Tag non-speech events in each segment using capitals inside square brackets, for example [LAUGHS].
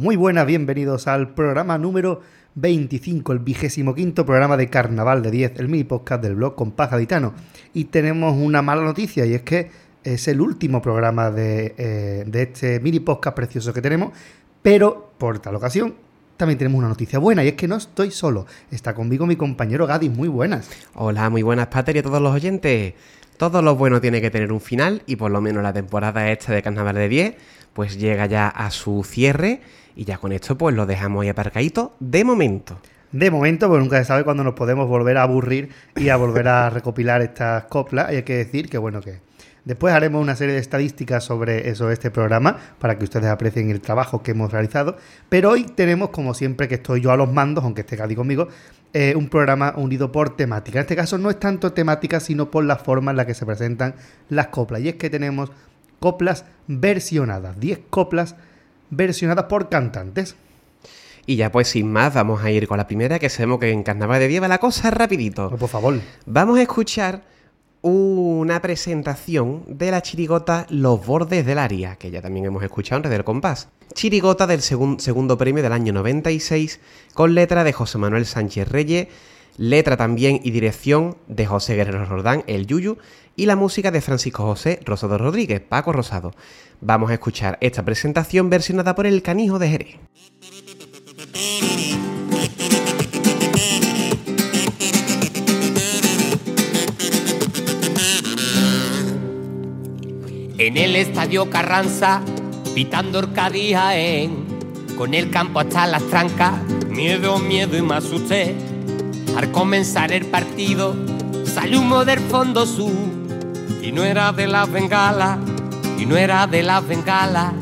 Muy buenas, bienvenidos al programa número 25, el vigésimo quinto programa de Carnaval de 10, el mini podcast del blog con Pajaditano. Y tenemos una mala noticia y es que es el último programa de, eh, de este mini podcast precioso que tenemos, pero por tal ocasión también tenemos una noticia buena y es que no estoy solo. Está conmigo mi compañero Gadis. Muy buenas. Hola, muy buenas, Pater, y a todos los oyentes. Todo lo bueno tiene que tener un final y por lo menos la temporada esta de Carnaval de 10 pues llega ya a su cierre y ya con esto pues lo dejamos ahí aparcadito de momento. De momento, pues nunca se sabe cuándo nos podemos volver a aburrir y a volver a [LAUGHS] recopilar estas coplas. Y hay que decir que bueno que Después haremos una serie de estadísticas sobre eso, este programa, para que ustedes aprecien el trabajo que hemos realizado. Pero hoy tenemos, como siempre, que estoy yo a los mandos, aunque esté Cádiz conmigo, eh, un programa unido por temática. En este caso no es tanto temática, sino por la forma en la que se presentan las coplas. Y es que tenemos coplas versionadas, 10 coplas versionadas por cantantes. Y ya pues sin más, vamos a ir con la primera, que sabemos que en Carnaval de Dieva la cosa rapidito. por favor. Vamos a escuchar una presentación de la chirigota Los Bordes del Aria, que ya también hemos escuchado en Red del Compás. Chirigota del segundo premio del año 96, con letra de José Manuel Sánchez Reyes, letra también y dirección de José Guerrero Rodán, el Yuyu, y la música de Francisco José Rosado Rodríguez, Paco Rosado. Vamos a escuchar esta presentación versionada por el Canijo de Jerez. En el estadio Carranza, pitando Orcadía en, con el campo hasta las trancas, miedo, miedo y más usted. Al comenzar el partido, salió humo del fondo sur, y no era de las bengalas, y no era de las bengalas,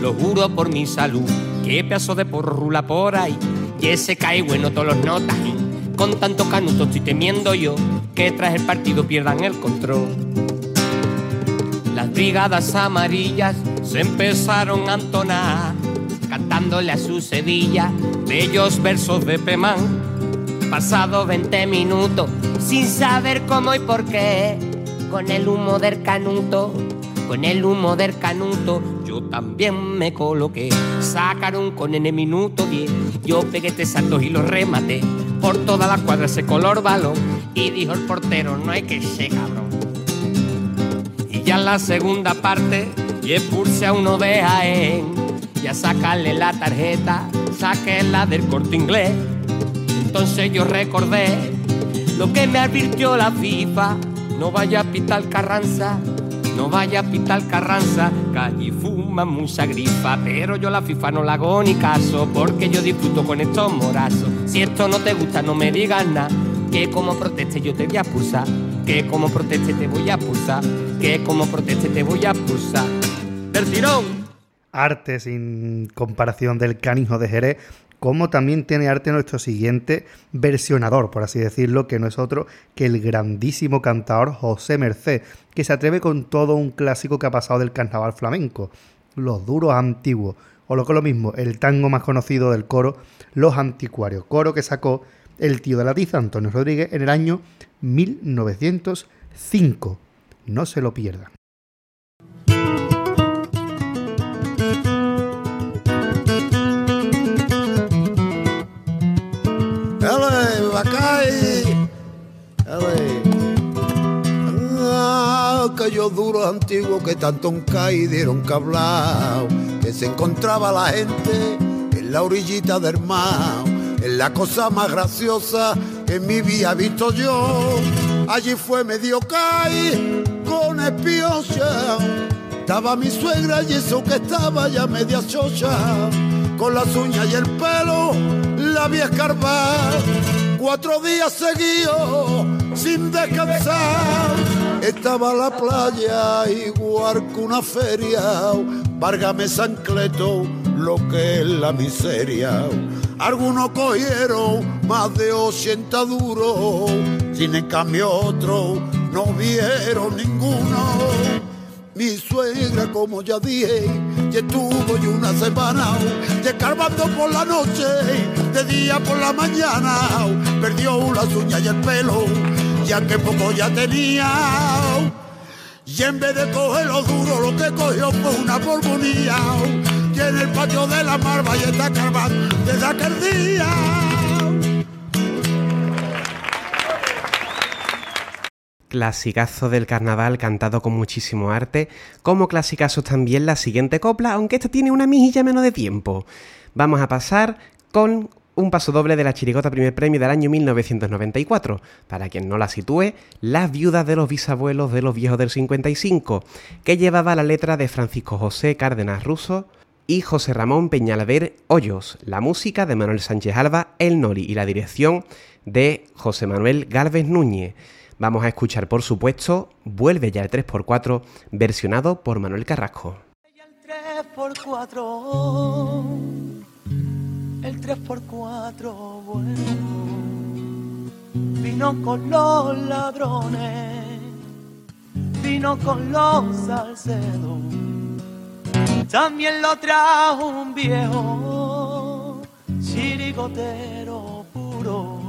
lo juro por mi salud, que pedazo de porrula por ahí, y ese cae bueno todos los notas, con tanto canuto estoy temiendo yo, que tras el partido pierdan el control. Las brigadas amarillas se empezaron a entonar, cantándole a su Sevilla bellos versos de Pemán. Pasado 20 minutos, sin saber cómo y por qué, con el humo del canuto, con el humo del canuto, yo también me coloqué. Sacaron con N minuto 10, yo pegué tres saltos y los rematé. Por toda la cuadra ese color balón, y dijo el portero, no hay que ser cabrón ya en la segunda parte y expulse a uno de Jaén y a sacarle la tarjeta, la del corte inglés. Entonces yo recordé lo que me advirtió la FIFA, no vaya a pitar Carranza, no vaya a pitar Carranza, calle fuma mucha grifa, pero yo la FIFA no la hago ni caso, porque yo disfruto con estos morazos. Si esto no te gusta, no me digas nada, que como proteste yo te voy a pulsar, que como proteste te voy a pulsar que como proteste te voy a pulsar. ¡Del! Arte sin comparación del canijo de Jerez, como también tiene arte nuestro siguiente versionador, por así decirlo, que no es otro que el grandísimo cantador José Merced, que se atreve con todo un clásico que ha pasado del carnaval flamenco, los duros antiguos, o lo que es lo mismo, el tango más conocido del coro, Los Anticuarios, coro que sacó el tío de la tiza, Antonio Rodríguez, en el año 1905. No se lo pierdan. Aquellos duros antiguos que tanto un caí dieron cablao, que se encontraba la gente en la orillita del mar, en la cosa más graciosa que en mi vida visto yo. Allí fue medio caí con espiosa. Estaba mi suegra y eso que estaba ya media chocha. Con las uñas y el pelo la vi escarbar. Cuatro días seguidos sin descansar. Estaba la playa igual que una feria. Várgame Sancleto, lo que es la miseria. Algunos cogieron más de 80 duros, sin en cambio otros no vieron ninguno. Mi suegra, como ya dije, ya estuvo y una semana, descarbando por la noche, de día por la mañana, perdió las uñas y el pelo, ya que poco ya tenía. Y en vez de coger lo duro, lo que cogió fue una polvonía. Y en el patio de la Marva y está carvando desde aquel día. Clasicazo del carnaval cantado con muchísimo arte, como clasicazos también la siguiente copla, aunque esta tiene una mijilla menos de tiempo. Vamos a pasar con un paso doble de la chirigota primer premio del año 1994. Para quien no la sitúe, Las viudas de los bisabuelos de los viejos del 55, que llevaba la letra de Francisco José Cárdenas Russo y José Ramón Peñalver Hoyos, la música de Manuel Sánchez Alba, El Nori y la dirección de José Manuel Galvez Núñez. Vamos a escuchar, por supuesto, Vuelve ya el 3x4, versionado por Manuel Carrasco. El 3x4, el 3x4 bueno, vino con los ladrones, vino con los salcedos, también lo trajo un viejo chirigotero puro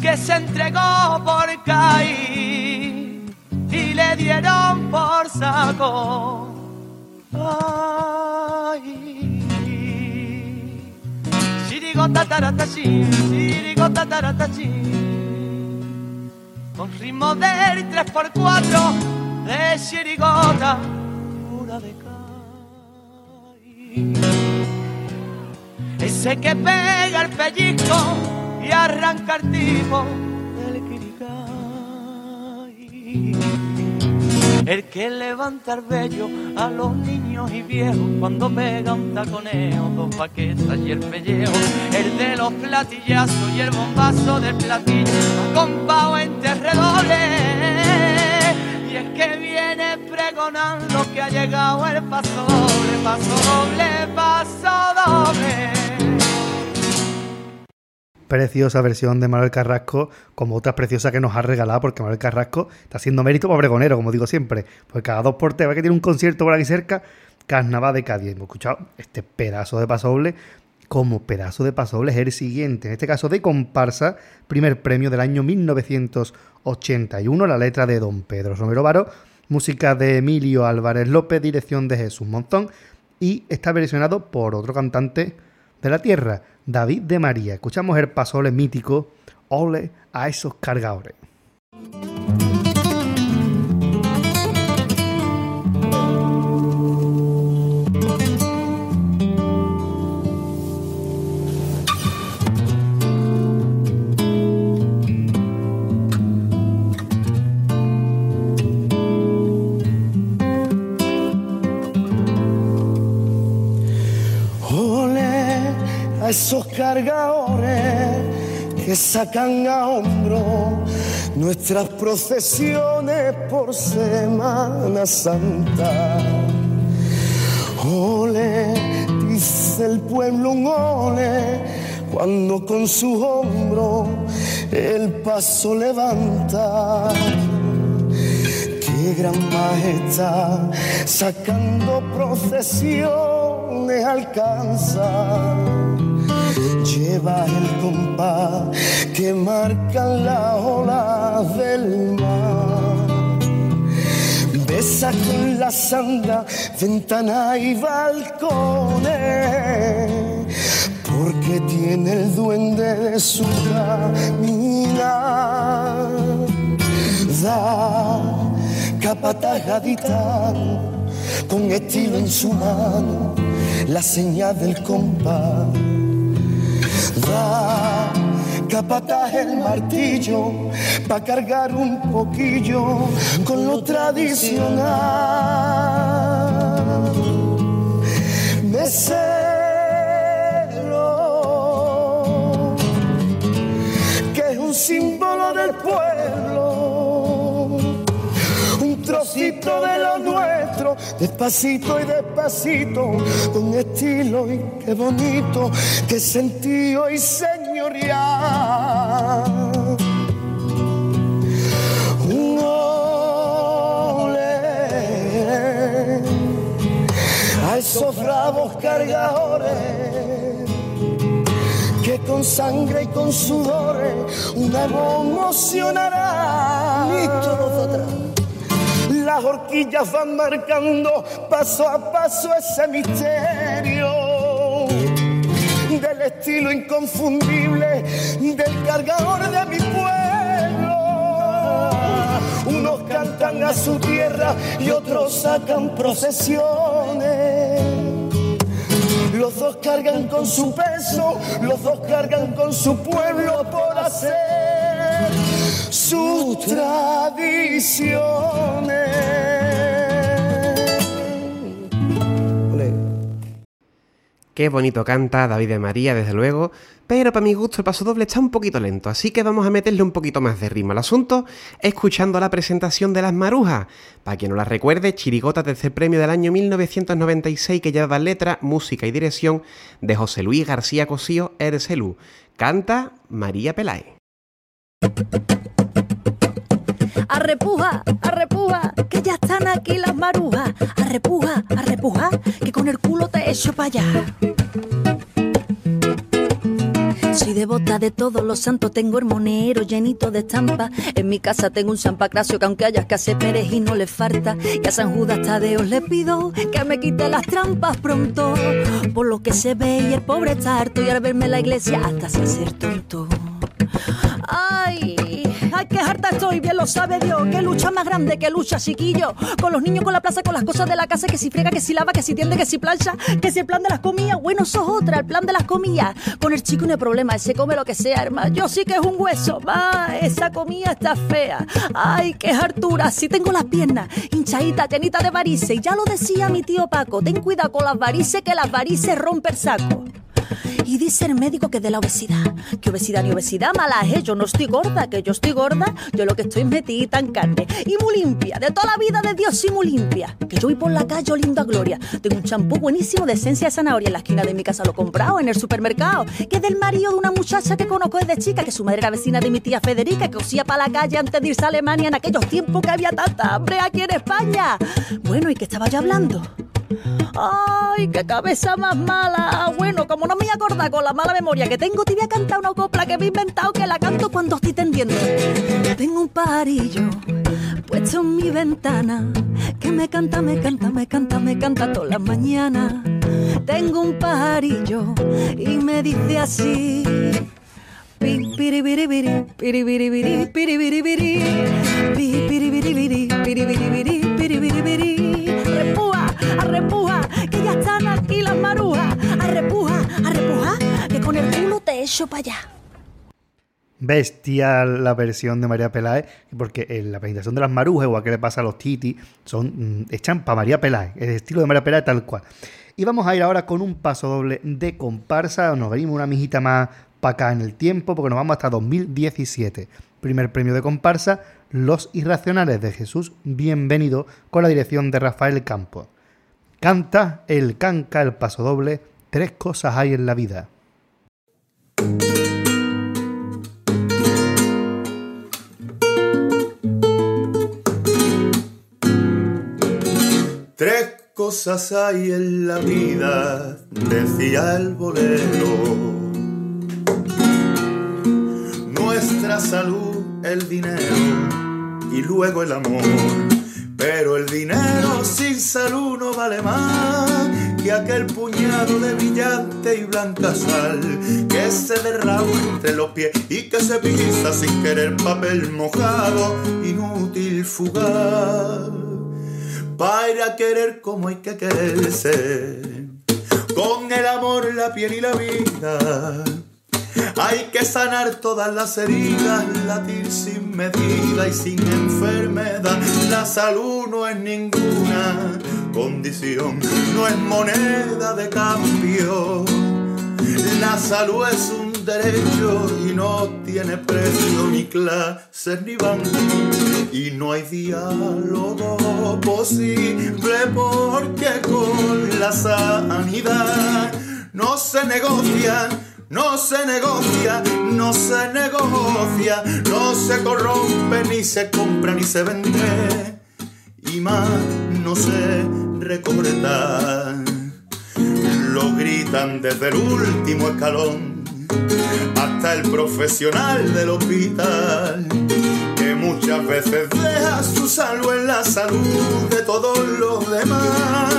que se entregó por caer y le dieron por saco. Ay, chirigota taratachín, chirigota taratachín, con ritmo del 3x4 de chirigota pura de caí. Ese que pega el pellizco y arranca el tipo El que levanta el vello a los niños y viejos cuando pega un taconeo, dos paquetas y el pellejo. El de los platillazos y el bombazo del platillo, compao entre redobles. Y es que viene pregonando que ha llegado el paso doble, paso doble, paso doble preciosa versión de Manuel Carrasco, como otra preciosa que nos ha regalado, porque Manuel Carrasco está haciendo mérito para pregonero, como digo siempre. Porque cada dos por tres, que tiene un concierto por aquí cerca, Carnaval de Cádiz. Hemos escuchado este pedazo de pasoble como pedazo de pasoble es el siguiente, en este caso de comparsa, primer premio del año 1981, la letra de Don Pedro Romero Varo, música de Emilio Álvarez López, dirección de Jesús Monzón, y está versionado por otro cantante de la tierra, David de María. Escuchamos el pasole mítico, Ole a esos cargadores. Esos cargadores que sacan a hombro nuestras procesiones por Semana Santa. Ole, dice el pueblo un ole, cuando con su hombro el paso levanta. Qué gran majestad, sacando procesiones alcanza lleva el compás que marca la ola del mar. Besa con la sanda ventana y balcones, porque tiene el duende de su caminar. Da capataja gaditano, con estilo en su mano, la señal del compás da capataz el martillo para cargar un poquillo con lo tradicional. Mesero, que es un símbolo del pueblo, un trocito de lo despacito y despacito, con estilo y qué bonito, qué sentido y señorial. Un ole a esos bravos cargadores que con sangre y con sudores una emocionará. Listo nosotros Las horquillas van marcando paso a paso ese misterio del estilo inconfundible del cargador de mi pueblo. Unos cantan a su tierra y otros sacan procesiones. Los dos cargan con su peso, los dos cargan con su pueblo por hacer sus tradiciones. Qué bonito canta David de María, desde luego, pero para mi gusto el paso doble está un poquito lento, así que vamos a meterle un poquito más de ritmo al asunto, escuchando la presentación de las marujas. Para quien no las recuerde, Chirigota, tercer premio del año 1996 que lleva letra, música y dirección de José Luis García Cosío Ercelú. Canta María Peláez. Arrepuja, arrepuja, que ya están aquí las marujas. Arrepuja, arrepuja, que con el culo te echo para allá. Soy devota de todos los santos, tengo el monero llenito de estampas. En mi casa tengo un San Pancracio que aunque haya escasez perejil no le falta. Y a San Judas Tadeo le pido que me quite las trampas pronto. Por lo que se ve y el pobre está harto y al verme en la iglesia hasta se hacer tonto. Ay, ay, qué harta estoy, bien lo sabe Dios. Que lucha más grande que lucha, chiquillo. Con los niños, con la plaza, con las cosas de la casa, que si friega, que si lava, que si tiende, que si plancha, que si el plan de las comidas. Bueno, sos otra, el plan de las comidas. Con el chico no hay problema, ese come lo que sea, hermano. Yo sí que es un hueso, va, esa comida está fea. Ay, qué hartura, si tengo las piernas hinchaditas, llenitas de varices. Y ya lo decía mi tío Paco, ten cuidado con las varices, que las varices rompe saco. Y dice el médico que de la obesidad, que obesidad ni obesidad mala es, yo no estoy gorda, que yo estoy gorda, yo lo que estoy metida en carne. Y muy limpia, de toda la vida de Dios y muy limpia. Que yo voy por la calle oliendo a gloria. Tengo un champú buenísimo de esencia de zanahoria en la esquina de mi casa, lo he comprado en el supermercado. Que es del marido de una muchacha que conozco desde chica, que su madre era vecina de mi tía Federica, que cosía para la calle antes de irse a Alemania en aquellos tiempos que había tanta hambre aquí en España. Bueno, ¿y qué estaba yo hablando? ¡Ay, qué cabeza más mala! Bueno, como no me voy con la mala memoria que tengo, te voy a cantar una copla que me he inventado que la canto cuando estoy tendiendo. Tengo un parillo puesto en mi ventana que me canta, me canta, me canta, me canta todas las mañanas. Tengo un parillo y me dice así. Pi, piribiribiri, piribiribiri, piribiribiri, pi, piribiribiri, piribiribiri, piribiribiri. Con el culo te echo para allá. Bestial la versión de María Peláez, porque en la presentación de las marujas, igual que le pasa a los titi, son mm, echan para María Peláez, el estilo de María Peláez tal cual. Y vamos a ir ahora con un paso doble de comparsa, nos venimos una mijita más para acá en el tiempo, porque nos vamos hasta 2017. Primer premio de comparsa, Los Irracionales de Jesús Bienvenido, con la dirección de Rafael Campos. Canta el canca el paso doble, tres cosas hay en la vida. Tres cosas hay en la vida, decía el bolero. Nuestra salud, el dinero y luego el amor. Pero el dinero sin salud no vale más que aquel puñado de brillante y blanca sal que se derrama entre los pies y que se pisa sin querer papel mojado, inútil fugaz para querer como hay que quererse. Con el amor, la piel y la vida. Hay que sanar todas las heridas, latir sin medida y sin enfermedad. La salud no es ninguna condición, no es moneda de cambio. La salud es un derecho y no tiene precio ni clases ni banco y no hay diálogo posible porque con la sanidad no se negocia. No se negocia, no se negocia, no se corrompe, ni se compra, ni se vende, y más no se recorta. Lo gritan desde el último escalón hasta el profesional del hospital que muchas veces deja su salvo en la salud de todos los demás.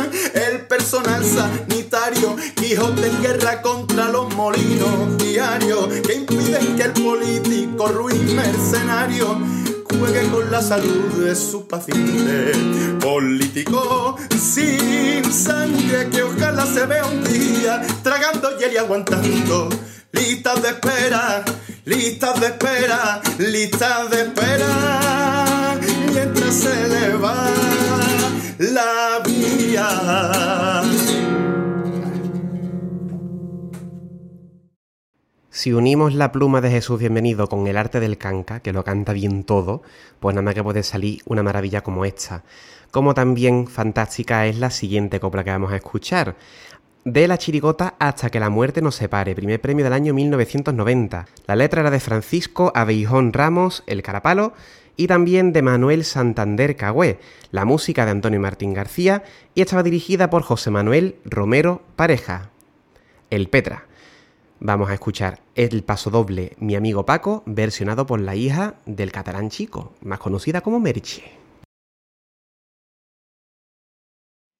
Personal sanitario, Quijote en guerra contra los molinos diarios que impiden que el político ruin mercenario juegue con la salud de su paciente. Político sin sangre que ojalá se vea un día tragando hiel y aguantando. Listas de espera, listas de espera, listas de espera, mientras se le va la Si unimos la pluma de Jesús Bienvenido con el arte del canca, que lo canta bien todo, pues nada más que puede salir una maravilla como esta. Como también fantástica es la siguiente copla que vamos a escuchar. De la chirigota hasta que la muerte nos separe, primer premio del año 1990. La letra era de Francisco Abeijón Ramos, El Carapalo, y también de Manuel Santander Cagüé, la música de Antonio Martín García, y estaba dirigida por José Manuel Romero Pareja. El Petra. Vamos a escuchar el paso doble Mi amigo Paco, versionado por la hija del catalán chico, más conocida como Merche.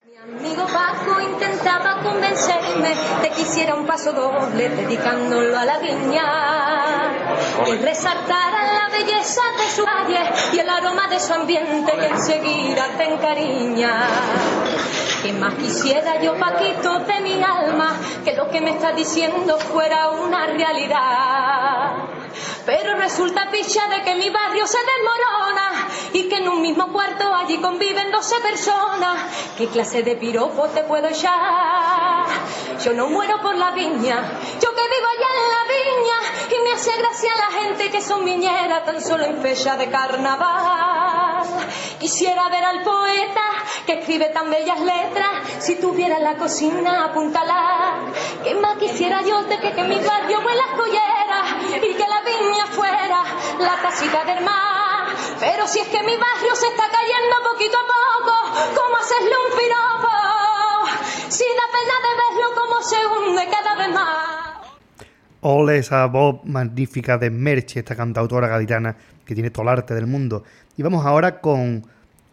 Mi amigo Paco intentaba convencerme de que hiciera un paso doble dedicándolo a la viña. Que resaltara la belleza de su calle y el aroma de su ambiente que enseguida te encariña. Que más quisiera yo, Paquito, de mi alma, que lo que me está diciendo fuera una realidad. Pero resulta picha de que mi barrio se desmorona y que en un mismo cuarto allí conviven 12 personas. ¿Qué clase de piropo te puedo echar? Yo no muero por la viña, yo hace gracia la gente que son viñeras tan solo en fecha de carnaval. Quisiera ver al poeta que escribe tan bellas letras, si tuviera la cocina apúntala. ¿Qué más quisiera yo de que, que mi barrio huela a collera y que la viña fuera la casita del mar? Pero si es que mi barrio se está cayendo poquito a poco, ¿cómo hacerle un piropo? Si da pena de verlo como se hunde cada vez más. Ole esa voz magnífica de Merche, esta cantautora gaditana que tiene todo el arte del mundo. Y vamos ahora con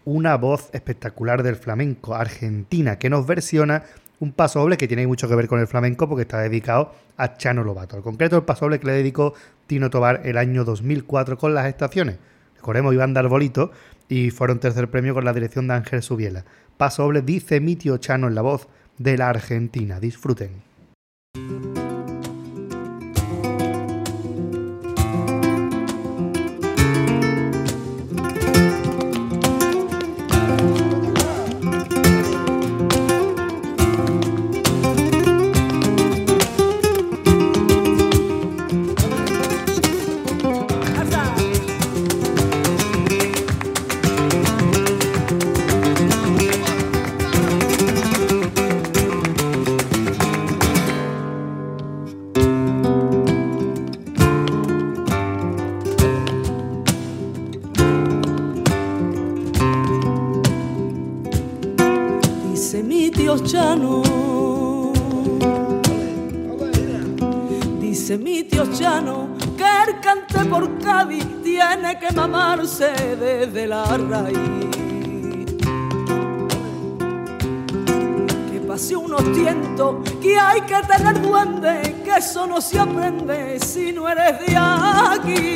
una voz espectacular del flamenco, argentina, que nos versiona un paso doble que tiene mucho que ver con el flamenco porque está dedicado a Chano Lobato. En concreto, el paso doble que le dedicó Tino Tobar el año 2004 con las estaciones. Recordemos, iban de arbolito y fueron tercer premio con la dirección de Ángel Subiela. Paso doble dice mi tío Chano en la voz de la Argentina. Disfruten. Eres de aquí.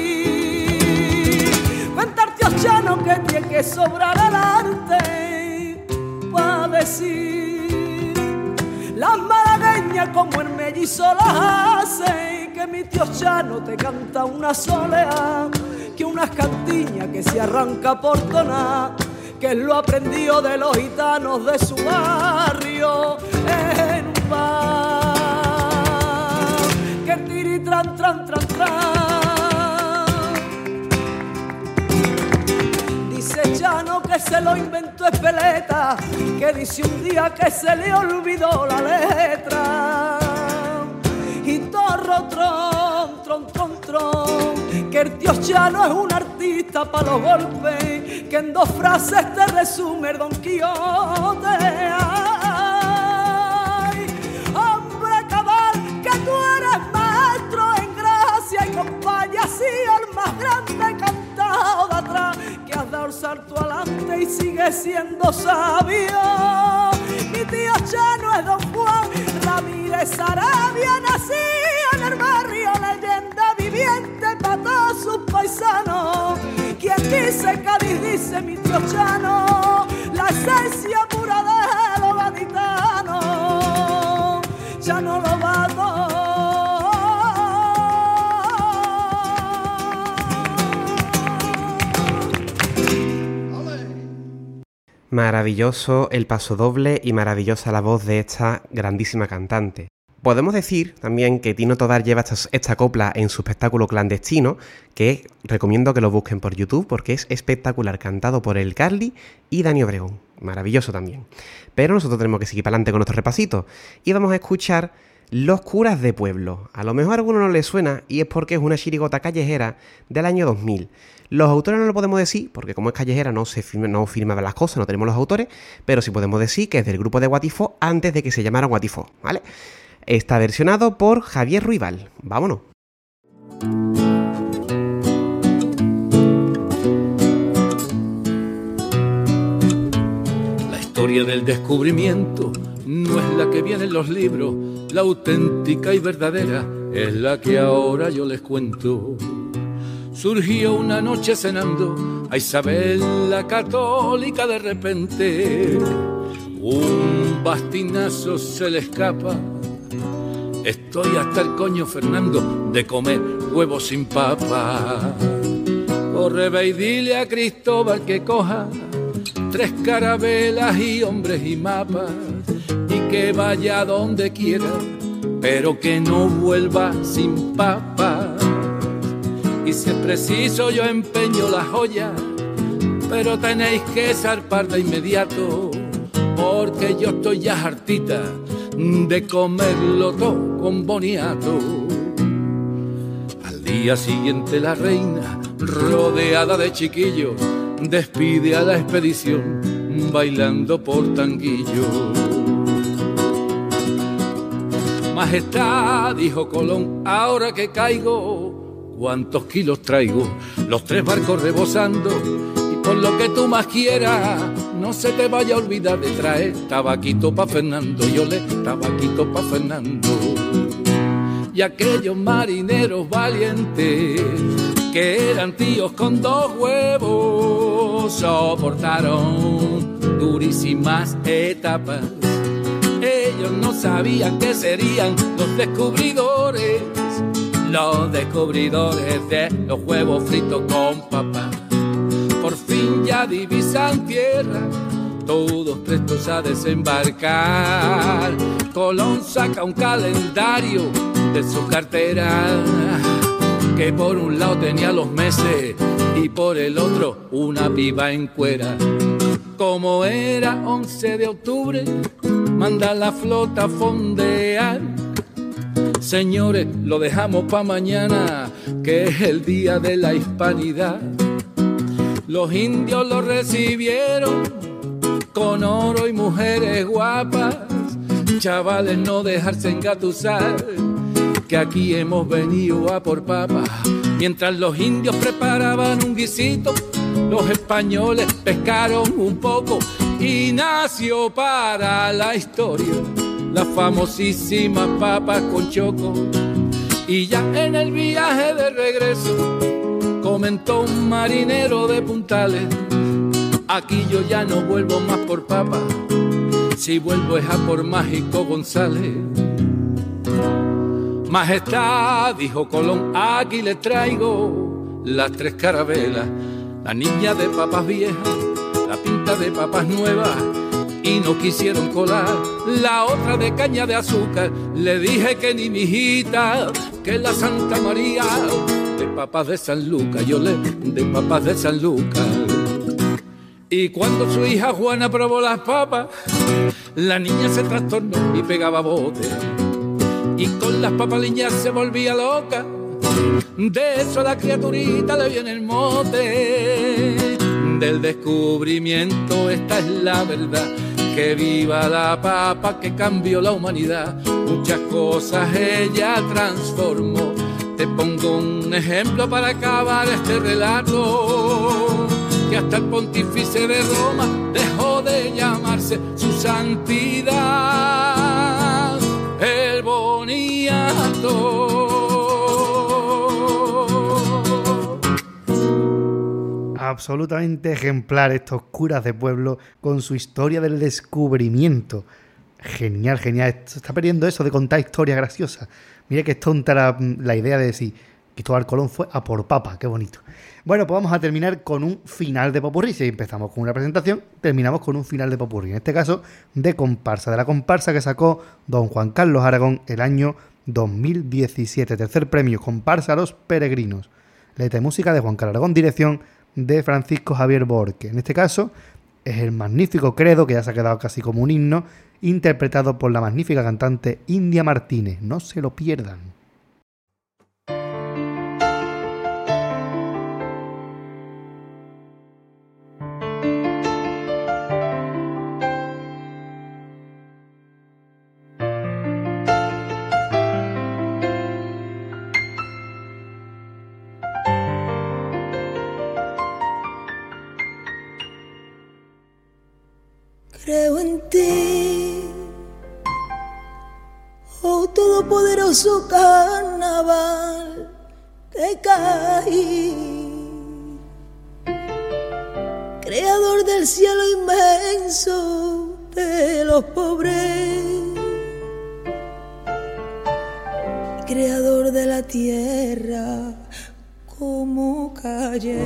Cuentar tío Chano que tiene que sobrar el arte pa' decir las malagueñas como el mellizo las hace que mi tío Chano te canta una soleá que unas cantiñas que se arranca por tonar que lo aprendió de los gitanos de su barrio en tran tran tran tran Dice Chano que se lo inventó Espeleta, que dice un día que se le olvidó la letra. Y torro, tron, tron, tron, tron, que el tío Chano es un artista para los golpes, que en dos frases te resume el Don Quijote. Y compañía, así el más grande cantado de atrás. sigue siendo sabio. Mi tío Chano es don Juan Ramírez Arabia, nací en el barrio, leyenda viviente para todos sus paisanos. Quien dice Cádiz dice mi tío Chano, la esencia pura de los gaditanos. Chano Maravilloso el paso doble y maravillosa la voz de esta grandísima cantante. Podemos decir también que Tino Todar lleva esta, copla en su espectáculo clandestino, que recomiendo que lo busquen por YouTube porque es espectacular, cantado por el Carly y Dani Obregón. Maravilloso también. Pero nosotros tenemos que seguir para adelante con nuestro repasito y vamos a escuchar Los curas de pueblo. A lo mejor a alguno no le suena y es porque es una chirigota callejera del año 2000. Los autores no lo podemos decir, porque como es callejera no se firma, no firmaban las cosas, no tenemos los autores, pero sí podemos decir que es del grupo de Guatifo antes de que se llamara Guatifo, ¿vale? Está versionado por Javier Ruibal. Vámonos. La historia del descubrimiento no es la que viene en los libros, la auténtica y verdadera es la que ahora yo les cuento surgió una noche cenando a Isabel la católica de repente. Un bastinazo se le escapa. Estoy hasta el coño Fernando de comer huevos sin papa. Corre ve y dile a Cristóbal que coja tres carabelas y hombres y mapas y que vaya donde quiera, pero que no vuelva sin papas y si es preciso yo empeño la joya, pero tenéis que zarpar de inmediato, porque yo estoy ya hartita de comerlo todo con boniato. Al día siguiente la reina, rodeada de chiquillos, despide a la expedición bailando por tanguillo. Majestad, dijo Colón, ahora que caigo, cuántos kilos traigo, los tres barcos rebosando, y por lo que tú más quieras, no se te vaya a olvidar de traer tabaquito pa' Fernando, yo le tabaquito pa' Fernando. Y aquellos marineros valientes, que eran tíos con dos huevos, soportaron durísimas etapas. Ellos no sabían que serían los descubridores los descubridores de los huevos fritos con papá. Por fin ya divisan tierra, todos prestos a desembarcar. Colón saca un calendario de su cartera, que por un lado tenía los meses y por el otro una piba en cuera. Como era 11 de octubre, manda la flota a fondear Señores, lo dejamos para mañana, que es el día de la hispanidad. Los indios lo recibieron con oro y mujeres guapas. Chavales, no dejarse engatusar, que aquí hemos venido a por papas. Mientras los indios preparaban un guisito, los españoles pescaron un poco y nació para la historia la famosísima papa con choco. Y ya en el viaje de regreso comentó un marinero de puntales, aquí yo ya no vuelvo más por papa, si vuelvo es a por Mágico González. Majestad, dijo Colón, aquí le traigo las tres carabelas, la niña de papas viejas, la pinta de papas nuevas y no quisieron colar la otra de caña de azúcar. Le dije que ni mi hijita, que la Santa María de papas de San Lucas, yo le de papas de San Lucas. Y cuando su hija Juana probó las papas, la niña se trastornó y pegaba bote. Y con las papaliñas se volvía loca. De eso a la criaturita le viene el mote. Del descubrimiento, esta es la verdad que viva la papa que cambió la humanidad. Muchas cosas ella transformó. Te pongo un ejemplo para acabar este relato. que hasta el pontífice de Roma dejó de llamarse su santidad, Absolutamente ejemplar estos curas de pueblo con su historia del descubrimiento. Genial, genial. Se está perdiendo eso de contar historias graciosas. Mira que es tonta la, idea de decir Cristóbal Colón fue a por papa, qué bonito. Bueno, pues vamos a terminar con un final de popurrí. Si empezamos con una presentación, terminamos con un final de popurrí. En este caso, de comparsa, de la comparsa que sacó don Juan Carlos Aragón el año 2017. Tercer premio, comparsa a los peregrinos. Letra y música de Juan Carlos Aragón, dirección de Francisco Javier Borque. En este caso, es el magnífico credo, que ya se ha quedado casi como un himno, interpretado por la magnífica cantante India Martínez. No se lo pierdan. Todopoderoso carnaval que caí, creador del cielo inmenso de los pobres, creador de la tierra como calle.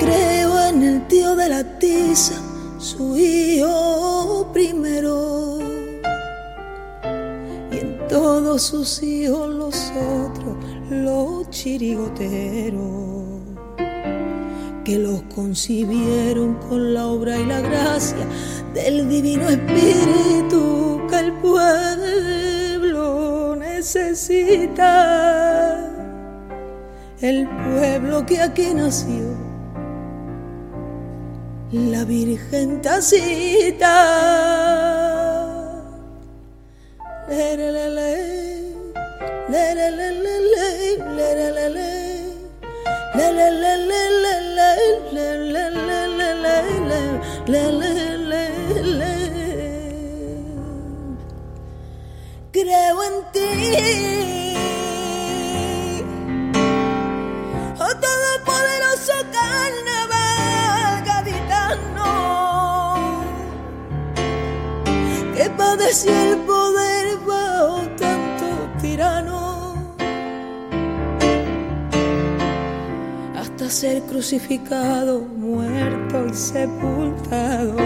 Creo en el tío de la tiza, su hijo primero. Todos sus hijos los otros, los chirigoteros. Que los concibieron con la obra y la gracia del divino espíritu que el pueblo necesita. El pueblo que aquí nació la Virgen tacita. Creo en ti. Oh todopoderoso carnaval gaditano que padeció el ser crucificado, muerto y sepultado.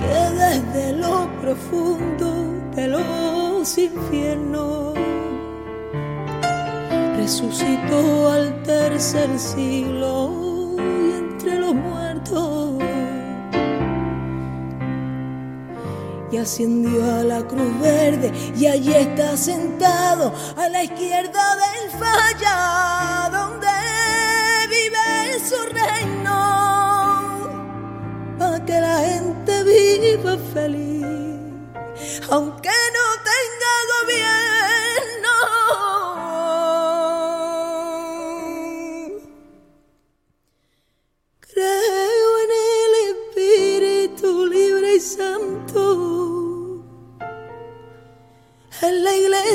Que desde lo profundo de los infiernos resucitó al tercer siglo y entre los muertos y ascendió a la cruz verde y allí está sentado a la izquierda del falla donde vive su reino para que la gente viva feliz aunque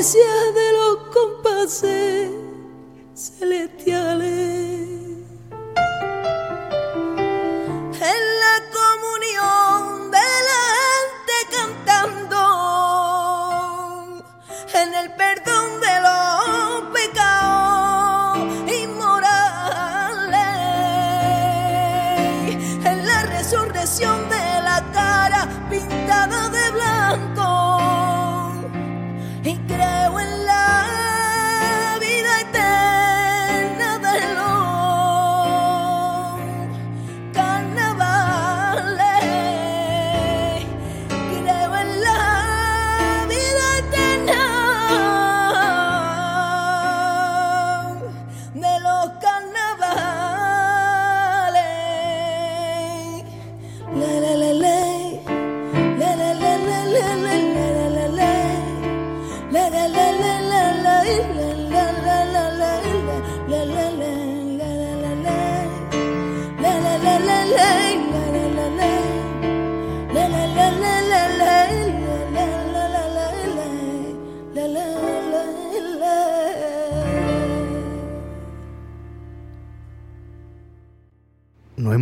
de los compases celestiales,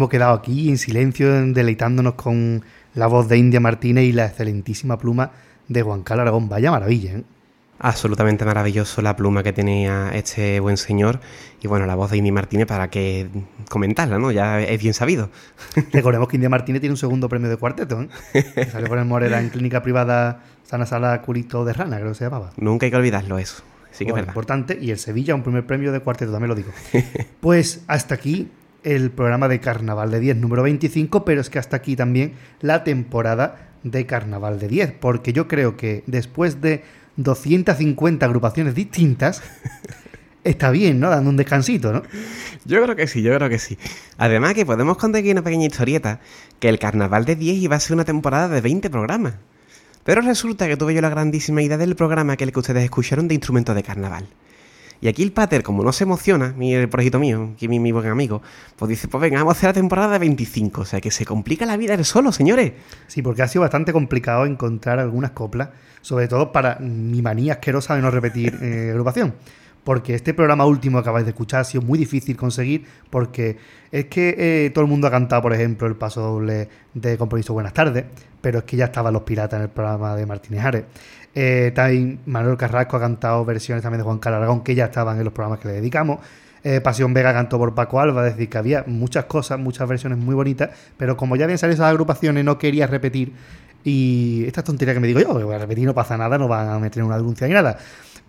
hemos quedado aquí en silencio, deleitándonos con la voz de India Martínez y la excelentísima pluma de Juan Carlos Aragón. Vaya maravilla, ¿eh? Absolutamente maravilloso la pluma que tenía este buen señor y bueno, la voz de India Martínez para que comentarla, ¿no? Ya es bien sabido. [LAUGHS] Recordemos que India Martínez tiene un segundo premio de cuarteto, ¿eh? [LAUGHS] Salió con el Morera en clínica privada Sana Sala Culito de Rana, creo que se llamaba. Nunca hay que olvidarlo eso. Sí que es Bueno, verdad. importante. Y el Sevilla, un primer premio de cuarteto, también lo digo. [LAUGHS] pues hasta aquí el programa de Carnaval de 10 número 25, pero es que hasta aquí también la temporada de Carnaval de 10, porque yo creo que después de 250 agrupaciones distintas, [LAUGHS] está bien, ¿no? Dando un descansito, ¿no? Yo creo que sí, yo creo que sí. Además que podemos contar aquí una pequeña historieta, que el carnaval de 10 iba a ser una temporada de 20 programas. Pero resulta que tuve yo la grandísima idea del programa aquel que ustedes escucharon de instrumentos de carnaval. Y aquí el pater, como no se emociona, mi el proyecto mío, que mi, mi buen amigo, pues dice, pues venga, vamos a hacer la temporada de 25. O sea que se complica la vida él solo, señores. Sí, porque ha sido bastante complicado encontrar algunas coplas, sobre todo para mi manía asquerosa de no repetir eh, agrupación. Porque este programa último que acabáis de escuchar ha sido muy difícil conseguir, porque es que eh, todo el mundo ha cantado, por ejemplo, el paso doble de Compromiso Buenas tardes, pero es que ya estaban los piratas en el programa de Martínez Ares. Eh, también Manuel Carrasco ha cantado versiones también de Juan Carlos Aragón, que ya estaban en los programas que le dedicamos. Eh, Pasión Vega cantó por Paco Alba, es decir, que había muchas cosas, muchas versiones muy bonitas, pero como ya habían salido esas agrupaciones, no quería repetir. Y esta tontería que me digo yo, que voy a repetir, no pasa nada, no van a meter una denuncia ni nada.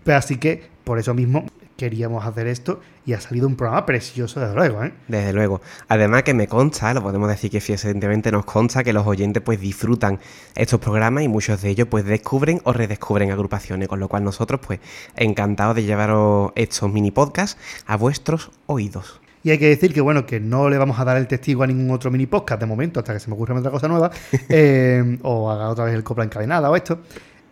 Pero así que, por eso mismo, queríamos hacer esto y ha salido un programa precioso, desde luego, ¿eh? Desde luego. Además que me consta, lo podemos decir que evidentemente nos consta que los oyentes pues disfrutan estos programas y muchos de ellos pues descubren o redescubren agrupaciones, con lo cual nosotros pues encantados de llevaros estos mini podcasts a vuestros oídos. Y hay que decir que, bueno, que no le vamos a dar el testigo a ningún otro mini podcast de momento, hasta que se me ocurra otra cosa nueva, [LAUGHS] eh, o haga otra vez el copla encadenada o esto.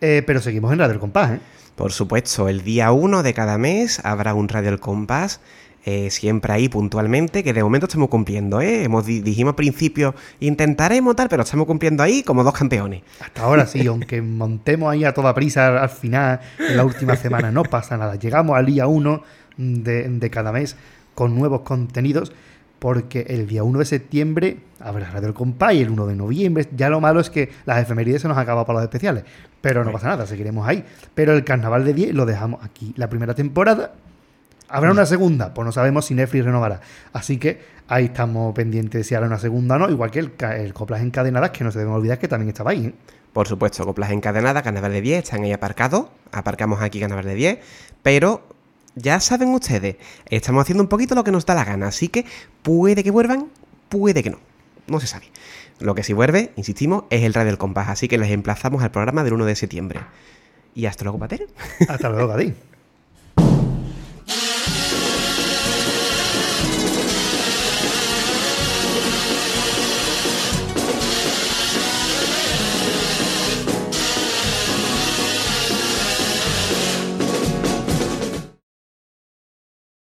Eh, pero seguimos en Radio El Compás, ¿eh? Por supuesto, el día 1 de cada mes habrá un Radio El Compás, eh, siempre ahí puntualmente, que de momento estamos cumpliendo, ¿eh? Hemos, di- dijimos al principio, intentaremos tal, pero estamos cumpliendo ahí como dos campeones. Hasta ahora sí, [LAUGHS] aunque montemos ahí a toda prisa al, al final, en la última semana, no pasa nada. Llegamos al día 1 de, de cada mes con nuevos contenidos, porque el día 1 de septiembre habrá Radio El Compás y el 1 de noviembre. Ya lo malo es que las efemérides se nos acaba para los especiales, pero no pasa nada, seguiremos ahí. Pero el carnaval de 10 lo dejamos aquí. La primera temporada. ¿Habrá una segunda? Pues no sabemos si Netflix renovará. Así que ahí estamos pendientes de si hará una segunda o no. Igual que el, el Coplas Encadenadas, que no se deben olvidar que también estaba ahí. ¿eh? Por supuesto, coplas encadenadas, carnaval de 10, están ahí aparcados. Aparcamos aquí carnaval de 10. Pero ya saben ustedes, estamos haciendo un poquito lo que nos da la gana. Así que puede que vuelvan, puede que no. No se sabe. Lo que sí vuelve, insistimos, es el Radio del Compás. Así que les emplazamos al programa del 1 de septiembre. Y hasta luego, Pater. Hasta luego, Gadín. [LAUGHS]